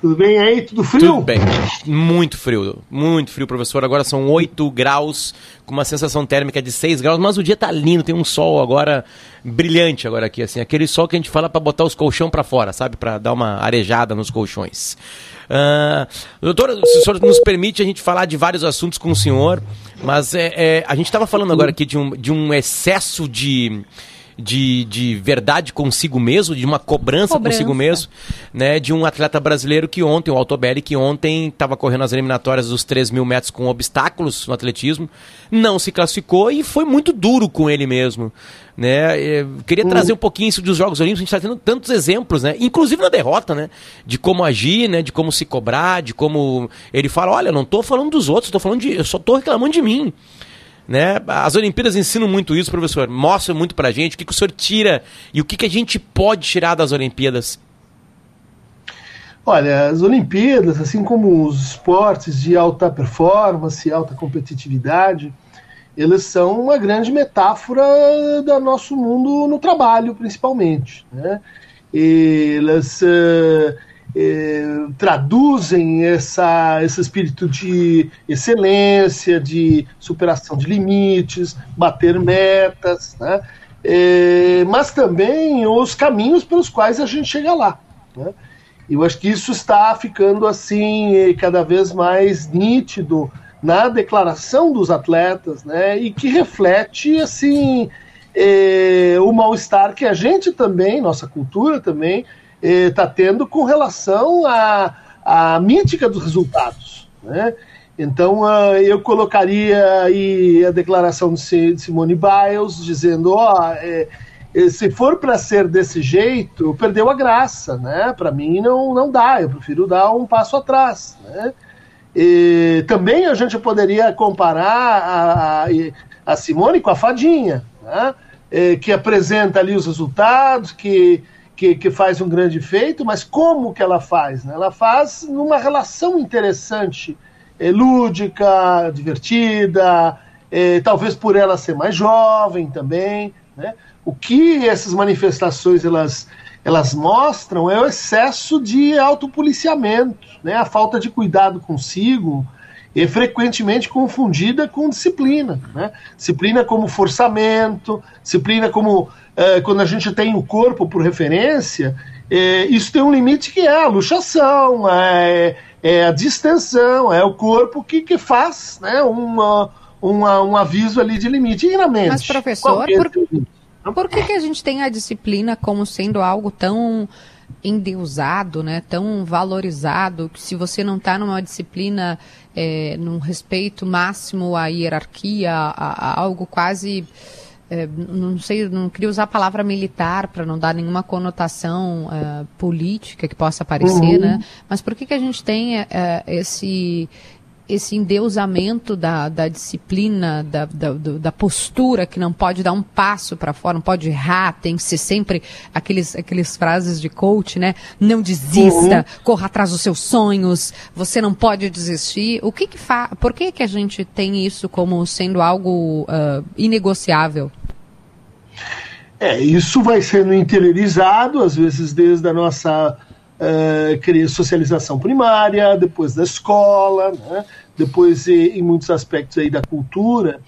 Tudo bem aí? Tudo frio? Tudo bem. Muito frio, muito frio, professor. Agora são 8 graus, com uma sensação térmica de 6 graus, mas o dia tá lindo, tem um sol agora brilhante agora aqui, assim, aquele sol que a gente fala para botar os colchão para fora, sabe? Para dar uma arejada nos colchões. Ah, doutor, se o senhor nos permite a gente falar de vários assuntos com o senhor, mas é, é, a gente estava falando agora aqui de um, de um excesso de, de, de verdade consigo mesmo, de uma cobrança, Cobrança. consigo mesmo, né? De um atleta brasileiro que ontem, o Altobelli, que ontem estava correndo as eliminatórias dos 3 mil metros com obstáculos no atletismo, não se classificou e foi muito duro com ele mesmo. Né? Eu queria trazer um pouquinho isso dos Jogos Olímpicos, a gente está tendo tantos exemplos, né? Inclusive na derrota, né? De como agir, né? De como se cobrar, de como ele fala, olha, não estou falando dos outros, tô falando de, eu só estou reclamando de mim. Né? As Olimpíadas ensinam muito isso, professor. Mostram muito pra gente o que, que o senhor tira e o que, que a gente pode tirar das Olimpíadas. Olha, as Olimpíadas, assim como os esportes de alta performance, alta competitividade, eles são uma grande metáfora do nosso mundo no trabalho, principalmente. Né? Elas eh, eh, traduzem essa, esse espírito de excelência, de superação de limites, bater metas, né? Eh, mas também os caminhos pelos quais a gente chega lá. Né? Eu acho que isso está ficando assim cada vez mais nítido na declaração dos atletas, né? E que reflete assim eh, o mal-estar que a gente também, nossa cultura também, está tendo com relação a, a mítica dos resultados. Né? Então, uh, eu colocaria aí a declaração de Simone Biles, dizendo: ó, oh, é, se for para ser desse jeito, perdeu a graça, né? Para mim não, não dá, eu prefiro dar um passo atrás, né? E também a gente poderia comparar a, a, a Simone com a fadinha, né? É, que apresenta ali os resultados, que, que, que, faz um grande feito, mas como que ela faz? Né? Ela faz numa relação interessante, é, lúdica, divertida, é, talvez por ela ser mais jovem também, né? O que essas manifestações elas, elas mostram é o excesso de autopoliciamento, né? a falta de cuidado consigo, é frequentemente confundida com disciplina. Né? Disciplina como forçamento, disciplina como é, quando a gente tem o corpo por referência, é, isso tem um limite que é a luxação, é, é a distensão, é o corpo que, que faz né, uma, uma, um aviso ali de limite. E na mente? Mas, professor, por, por que, que a gente tem a disciplina como sendo algo tão endeusado, né, tão valorizado, que se você não está numa disciplina, é, num respeito máximo à hierarquia, a, a algo quase, é, não sei, não queria usar a palavra militar para não dar nenhuma conotação é, política que possa aparecer, uhum. né, mas por que, que a gente tem é, esse esse endeusamento da, da disciplina, da, da, da, postura, que não pode dar um passo para fora, não pode errar, tem que ser sempre aqueles, aqueles frases de coach, né? Não desista, uhum. corra atrás dos seus sonhos, você não pode desistir. O que que fa Por que que a gente tem isso como sendo algo uh, inegociável? É, isso vai sendo interiorizado, às vezes desde a nossa uh, socialização primária, depois da escola, né? depois em muitos aspectos aí da cultura,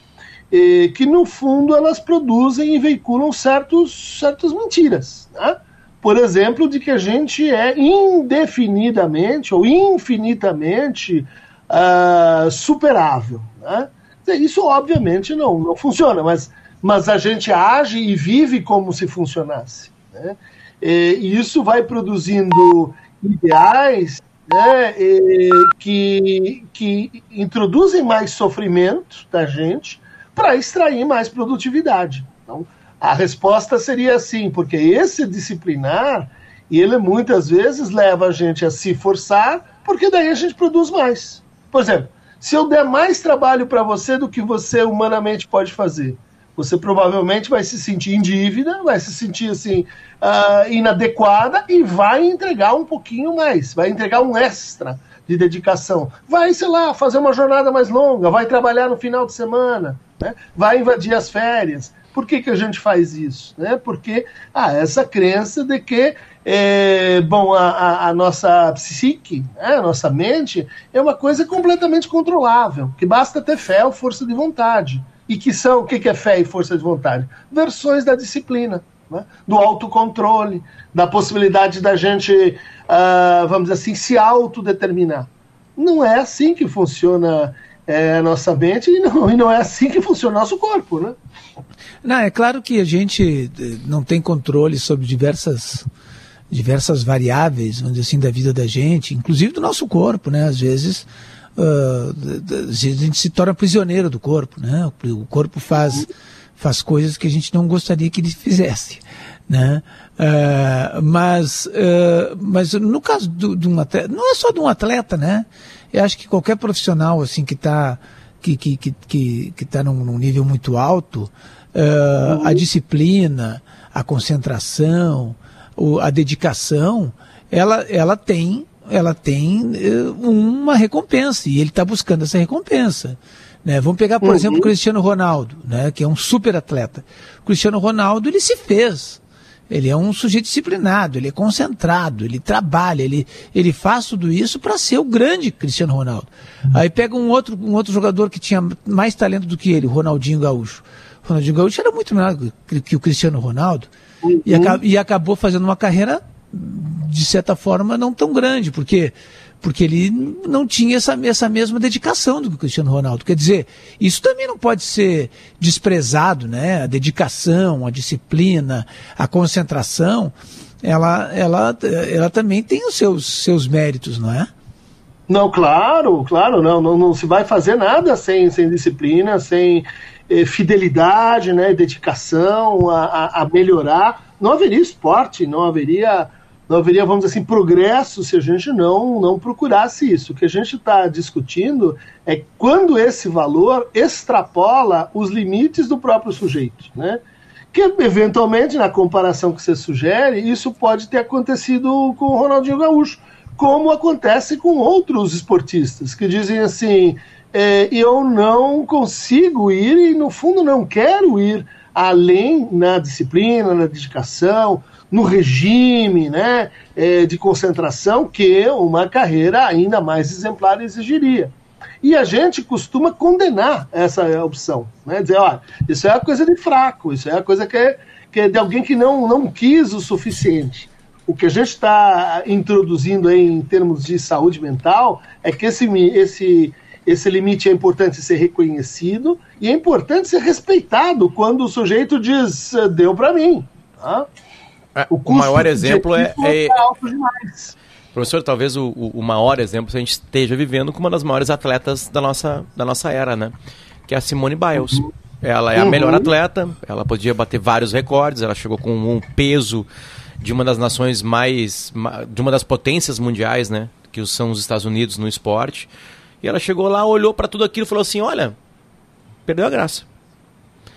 que no fundo elas produzem e veiculam certos, certas mentiras. Né? Por exemplo, de que a gente é indefinidamente ou infinitamente uh, superável. Né? Isso obviamente não, não funciona, mas, mas a gente age e vive como se funcionasse. Né? E isso vai produzindo ideais né, que, que introduzem mais sofrimento da gente para extrair mais produtividade. Então, a resposta seria assim, porque esse disciplinar, ele muitas vezes leva a gente a se forçar, porque daí a gente produz mais. Por exemplo, se eu der mais trabalho para você do que você humanamente pode fazer, você provavelmente vai se sentir em dívida, vai se sentir assim uh, inadequada e vai entregar um pouquinho mais, vai entregar um extra de dedicação. Vai, sei lá, fazer uma jornada mais longa, vai trabalhar no final de semana, né? vai invadir as férias. Por que, que a gente faz isso? Né? Porque há ah, essa crença de que é, bom, a, a, nossa psique, né? a nossa mente, é uma coisa completamente controlável, que basta ter fé ou força de vontade e que são o que é fé e força de vontade? Versões da disciplina, né? do autocontrole, da possibilidade da gente, uh, vamos dizer assim, se autodeterminar. Não é assim que funciona é, nossa mente e não, e não é assim que funciona o nosso corpo, né? Não, é claro que a gente eh, não tem controle sobre diversas diversas variáveis, vamos assim, da vida da gente, inclusive do nosso corpo, né? Às vezes uh, a gente se torna prisioneiro do corpo, né? O corpo faz, faz coisas que a gente não gostaria que ele fizesse, né? Uh, mas, uh, mas no caso de um atleta, não é só de um atleta, né? Eu acho que qualquer profissional assim que está que, que, que, que, que tá num, num nível muito alto, uh, uhum. a disciplina, a concentração, o, a dedicação, ela, ela tem ela tem eh, uma recompensa e ele está buscando essa recompensa. Né? Vamos pegar, por uhum. exemplo, o Cristiano Ronaldo, né? que é um super atleta. O Cristiano Ronaldo ele se fez. Ele é um sujeito disciplinado, ele é concentrado, ele trabalha, ele, ele faz tudo isso para ser o grande Cristiano Ronaldo. Uhum. Aí pega um outro, um outro jogador que tinha mais talento do que ele, o Ronaldinho Gaúcho. O Ronaldinho Gaúcho era muito melhor que, que o Cristiano Ronaldo uhum. e, e acabou fazendo uma carreira de certa forma, não tão grande, porque porque ele não tinha essa, essa mesma dedicação do que o Cristiano Ronaldo. Quer dizer, isso também não pode ser desprezado, né? A dedicação, a disciplina, a concentração, ela, ela, ela também tem os seus, seus méritos, não é? Não, claro, claro, não, não, não se vai fazer nada sem, sem disciplina, sem eh, fidelidade, né, dedicação a, a, a, melhorar. Não haveria esporte, não haveria, não haveria, vamos dizer assim, progresso se a gente não, não procurasse isso. O que a gente está discutindo é quando esse valor extrapola os limites do próprio sujeito, né? Que eventualmente, na comparação que você sugere, isso pode ter acontecido com o Ronaldinho Gaúcho como acontece com outros esportistas que dizem assim: é, eu não consigo ir e, no fundo, não quero ir além na disciplina, na dedicação, no regime né, é, de concentração que uma carreira ainda mais exemplar exigiria. E a gente costuma condenar essa opção, né? dizer, olha, isso é coisa de fraco, isso é coisa que é, que é de alguém que não, não quis o suficiente o que a gente está introduzindo em termos de saúde mental é que esse, esse, esse limite é importante ser reconhecido e é importante ser respeitado quando o sujeito diz deu para mim. Tá? É, o, o, maior exemplo é, é, é alto demais. Professor, talvez o, o, maior exemplo que a gente esteja vivendo com uma das maiores atletas da nossa, da nossa era, né? Que é a Simone Biles. Uhum. Ela é a melhor uhum. atleta, ela podia bater vários recordes, ela chegou com um peso de uma das nações mais. de uma das potências mundiais, né? Que são os Estados Unidos no esporte. E ela chegou lá, olhou para tudo aquilo e falou assim: olha, perdeu a graça.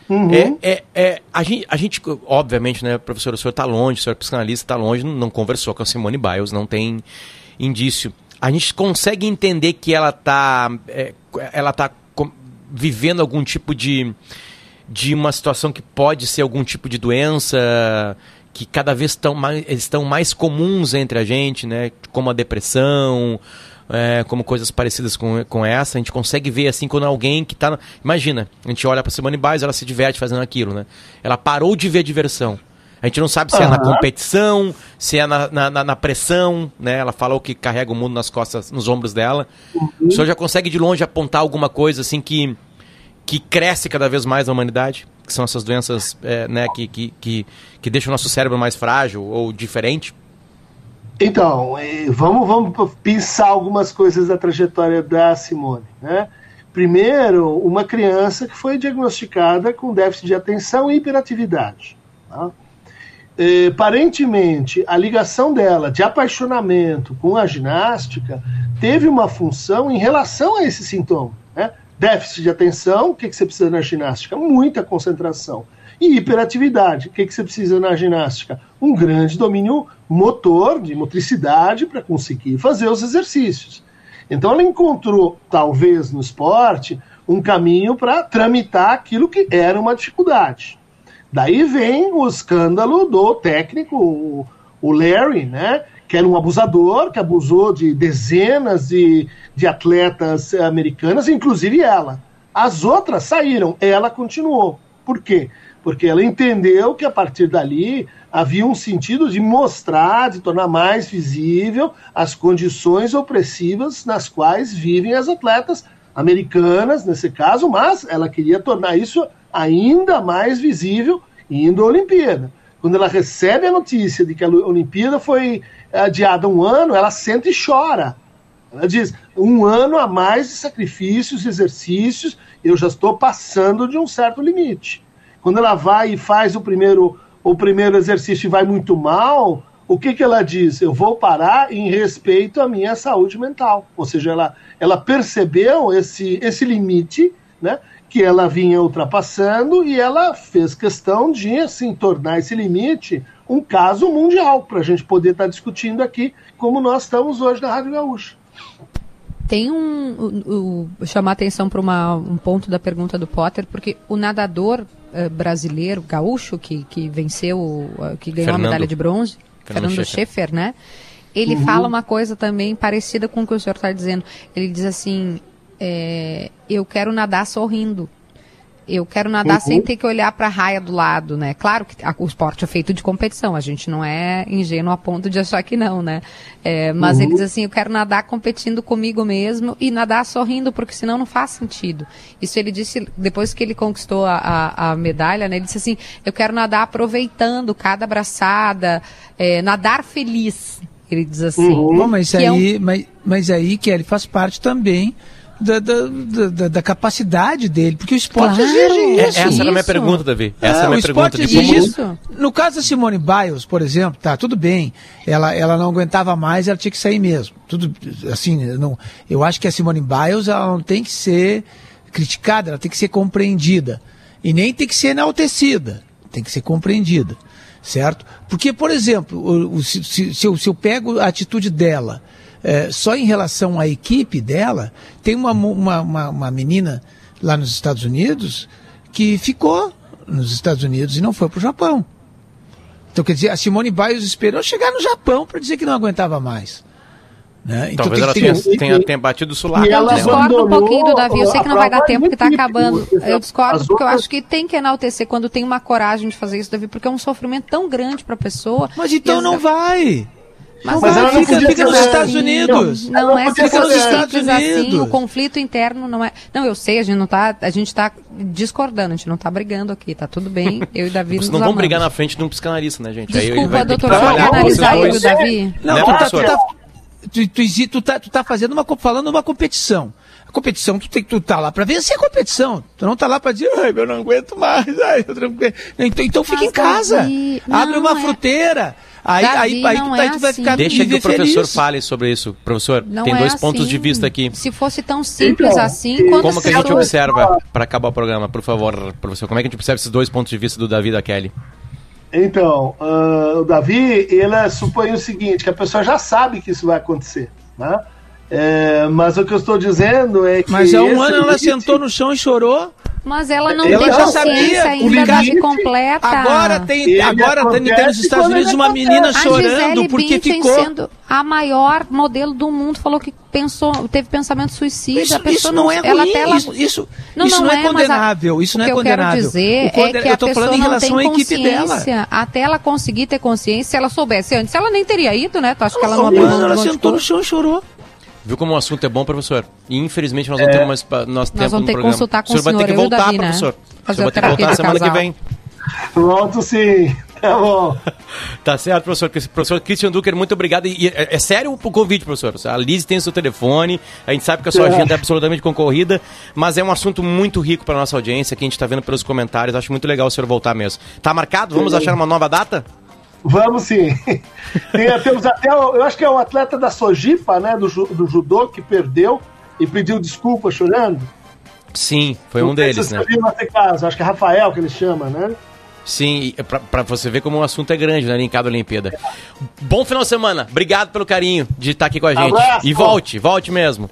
Uhum. É, é, é, a, gente, a gente, obviamente, né, professor, o senhor está longe, o senhor é psicanalista, está longe, não, não, conversou com a Simone Biles, não tem indício. A gente consegue entender que ela está é, ela tá vivendo algum tipo de, de uma situação que pode ser algum tipo de doença, que cada vez estão mais, estão mais comuns entre a gente, né? Como a depressão, é, como coisas parecidas com, com essa. A gente consegue ver assim quando alguém que está. Imagina, a gente olha para Simone Biles, ela se diverte fazendo aquilo, né? Ela parou de ver diversão. A gente não sabe se uhum. é na competição, se é na, na, na, pressão, né? Ela falou que carrega o mundo nas costas, nos ombros dela. Uhum. O senhor já consegue de longe apontar alguma coisa assim que, que cresce cada vez mais na humanidade? que são essas doenças é, né, que, que, que, que deixam o nosso cérebro mais frágil ou diferente? Então, vamos, vamos pensar algumas coisas da trajetória da Simone. Né? Primeiro, uma criança que foi diagnosticada com déficit de atenção e hiperatividade. Tá? É, aparentemente, a ligação dela de apaixonamento com a ginástica teve uma função em relação a esse sintoma. Né? Déficit de atenção, o que, que você precisa na ginástica? Muita concentração. E hiperatividade, o que, que você precisa na ginástica? Um grande domínio motor, de motricidade, para conseguir fazer os exercícios. Então ela encontrou, talvez no esporte, um caminho para tramitar aquilo que era uma dificuldade. Daí vem o escândalo do técnico, o Larry, né, que era um abusador, que abusou de dezenas de, de atletas americanas, inclusive ela. As outras saíram, ela continuou. Por quê? Porque ela entendeu que a partir dali havia um sentido de mostrar, de tornar mais visível as condições opressivas nas quais vivem as atletas americanas, nesse caso, mas ela queria tornar isso ainda mais visível indo à Olimpíada. Quando ela recebe a notícia de que a Olimpíada foi adiada um ano, ela sente e chora. Ela diz: um ano a mais de sacrifícios, exercícios, eu já estou passando de um certo limite. Quando ela vai e faz o primeiro, o primeiro exercício e vai muito mal, o que, que ela diz? Eu vou parar em respeito à minha saúde mental. Ou seja, ela, ela percebeu esse, esse limite, né? Que ela vinha ultrapassando e ela fez questão de assim, tornar esse limite um caso mundial, para a gente poder estar tá discutindo aqui como nós estamos hoje na Rádio Gaúcha. Tem um, um, chamar atenção para um ponto da pergunta do Potter, porque o nadador uh, brasileiro, gaúcho, que, que venceu, uh, que ganhou Fernando. a medalha de bronze, Fernando, Fernando Schaefer, né? Ele uhum. fala uma coisa também parecida com o que o senhor está dizendo. Ele diz assim: é, eu quero nadar sorrindo. Eu quero nadar uhum. sem ter que olhar para a raia do lado, né? Claro que a, o esporte é feito de competição, a gente não é ingênuo a ponto de achar que não, né? É, mas uhum. ele diz assim, eu quero nadar competindo comigo mesmo e nadar sorrindo, porque senão não faz sentido. Isso ele disse depois que ele conquistou a, a, a medalha, né? Ele disse assim, eu quero nadar aproveitando cada abraçada, é, nadar feliz. Ele diz assim. Bom, mas que é um- aí, mas, mas aí, Kelly, faz parte também da, da, da, da- da capacidade dele, porque o esporte Claro. exige É, isso. essa era a minha pergunta, Davi. Essa é a o minha pergunta. De como... isso. No caso da Simone Biles, por exemplo, tá, tudo bem. Ela, ela não aguentava mais, ela tinha que sair mesmo. Tudo, assim, eu não, eu acho que a Simone Biles, ela não tem que ser criticada, ela tem que ser compreendida. E nem tem que ser enaltecida, tem que ser compreendida, certo? Porque, por exemplo, o- o- se, se- se eu, se eu pego a atitude dela é, só em relação à equipe dela, tem uma, uma, uma, uma menina lá nos Estados Unidos que ficou nos Estados Unidos e não foi para o Japão. Então, quer dizer, a Simone Biles esperou chegar no Japão para dizer que não aguentava mais. Né? Então Talvez ela tem tenha, que tenha, tenha batido o sulaco. Eu né? discordo um pouquinho do Davi. Eu sei que não vai dar tempo porque tá muito acabando. Eu discordo porque eu acho que tem que enaltecer quando tem uma coragem de fazer isso, Davi, porque é um sofrimento tão grande pra pessoa. Mas então não vai. Mas, Mas não ela não fica, podia fica nos Estados. Unidos. Não, Não, é sido nos Estados simples assim. Unidos. O conflito interno não é. Não, eu sei, a gente não tá, a gente tá discordando, a gente não tá brigando aqui, tá tudo bem. Eu e Davi Vocês não vão amamos. brigar na frente de um psicanalista, né, gente? Desculpa, que doutor, vocês analisar dois. aí o Davi. Não, Né, tu, tá, tu, tá, tu, tu, tu tá, tu tá fazendo uma, falando uma competição. A competição, tu, tem, tu tá lá pra vencer a competição. Tu não tá lá pra dizer, ai, eu não aguento mais. Ai, eu não aguento." então, então fica Mas, em casa. Davi, Abre não, uma é- fruteira. Aí, Davi, aí, aí, tu, é aí tu vai assim. ficar Deixa que o professor feliz. fale sobre isso. Professor, Não tem é dois pontos assim. de vista aqui. Se fosse tão simples Então, assim, quando Como que a gente observa, para acabar o programa, por favor, professor, como é que a gente observa esses dois pontos de vista do Davi e da Kelly? Então, ah, o Davi, ele supõe o seguinte, que a pessoa já sabe que isso vai acontecer, né? É, mas o que eu estou dizendo é que... Mas há um ano ela limite- sentou no chão e chorou. Mas ela não Ela tem já consciência sabia, ainda o limite- completa. Agora tem, Ele agora tem, tem nos Estados Unidos uma menina chorando porque Bündchen ficou. sendo a maior modelo do mundo falou que pensou, teve pensamento suicida. Isso, a pessoa isso não é ela ruim, até ela- isso, isso, Não, isso não não, é, é mas a- condenável, isso o não é que eu quero condenável. dizer O conde- é que eu a tô pessoa falando em não relação tem à equipe dela. consciência. Até ela conseguir ter consciência, se ela soubesse antes, ela nem teria ido, né? Tu acha que ela não abriu ano ela de sentou no chão e chorou. Viu como o assunto é bom, professor? E infelizmente nós não temos mais nós tempo É. vamos no ter que programa. consultar com o senhor vai o ter que senhor, o voltar, Davi, né? professor. O Fazer senhor vai ter que voltar semana que casal. vem. Pronto, sim. Tá bom. Tá certo, professor. Professor Christian Ducker, muito obrigado. E, é, é sério o convite, professor. A Liz tem o seu telefone, a gente sabe que a sua É. agenda é absolutamente concorrida, mas é um assunto muito rico para nossa audiência, que a gente está vendo pelos comentários. Acho muito legal o senhor voltar mesmo. Tá marcado? Vamos Sim. achar uma nova data? Vamos sim. Tem- temos até, eu acho que é o atleta da Sojipa, né, do, do judô, que perdeu e pediu desculpa chorando. Sim, foi um Não deles, né? caso, acho que é Rafael que ele chama, né? Sim, pra, pra você ver como o assunto é grande, né, em cada Olimpíada. Bom final de semana. Obrigado pelo carinho de estar aqui com a gente. Abraço. E volte, volte mesmo.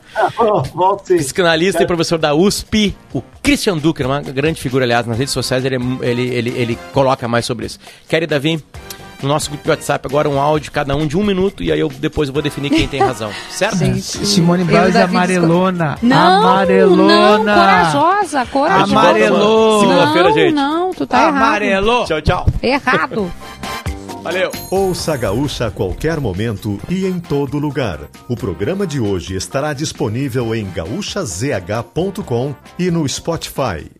Volto sim. Psicanalista e professor da USP, o Christian Ducker, uma grande figura, aliás, nas redes sociais ele, é- ele, ele, ele coloca mais sobre isso. E Davi, no nosso grupo de WhatsApp agora um áudio, cada um de um minuto, e aí eu depois eu vou definir quem tem razão, certo? Simone Eu e Biles amarelona. Não, amarelona. não, corajosa, corajosa. Amarelou. Segunda-feira, não, gente. Não, tu tá Amarelou. Tchau, tchau. errado. Errado. Valeu. Ouça a Gaúcha a qualquer momento e em todo lugar. O programa de hoje estará disponível em gaúchazh.com e no Spotify.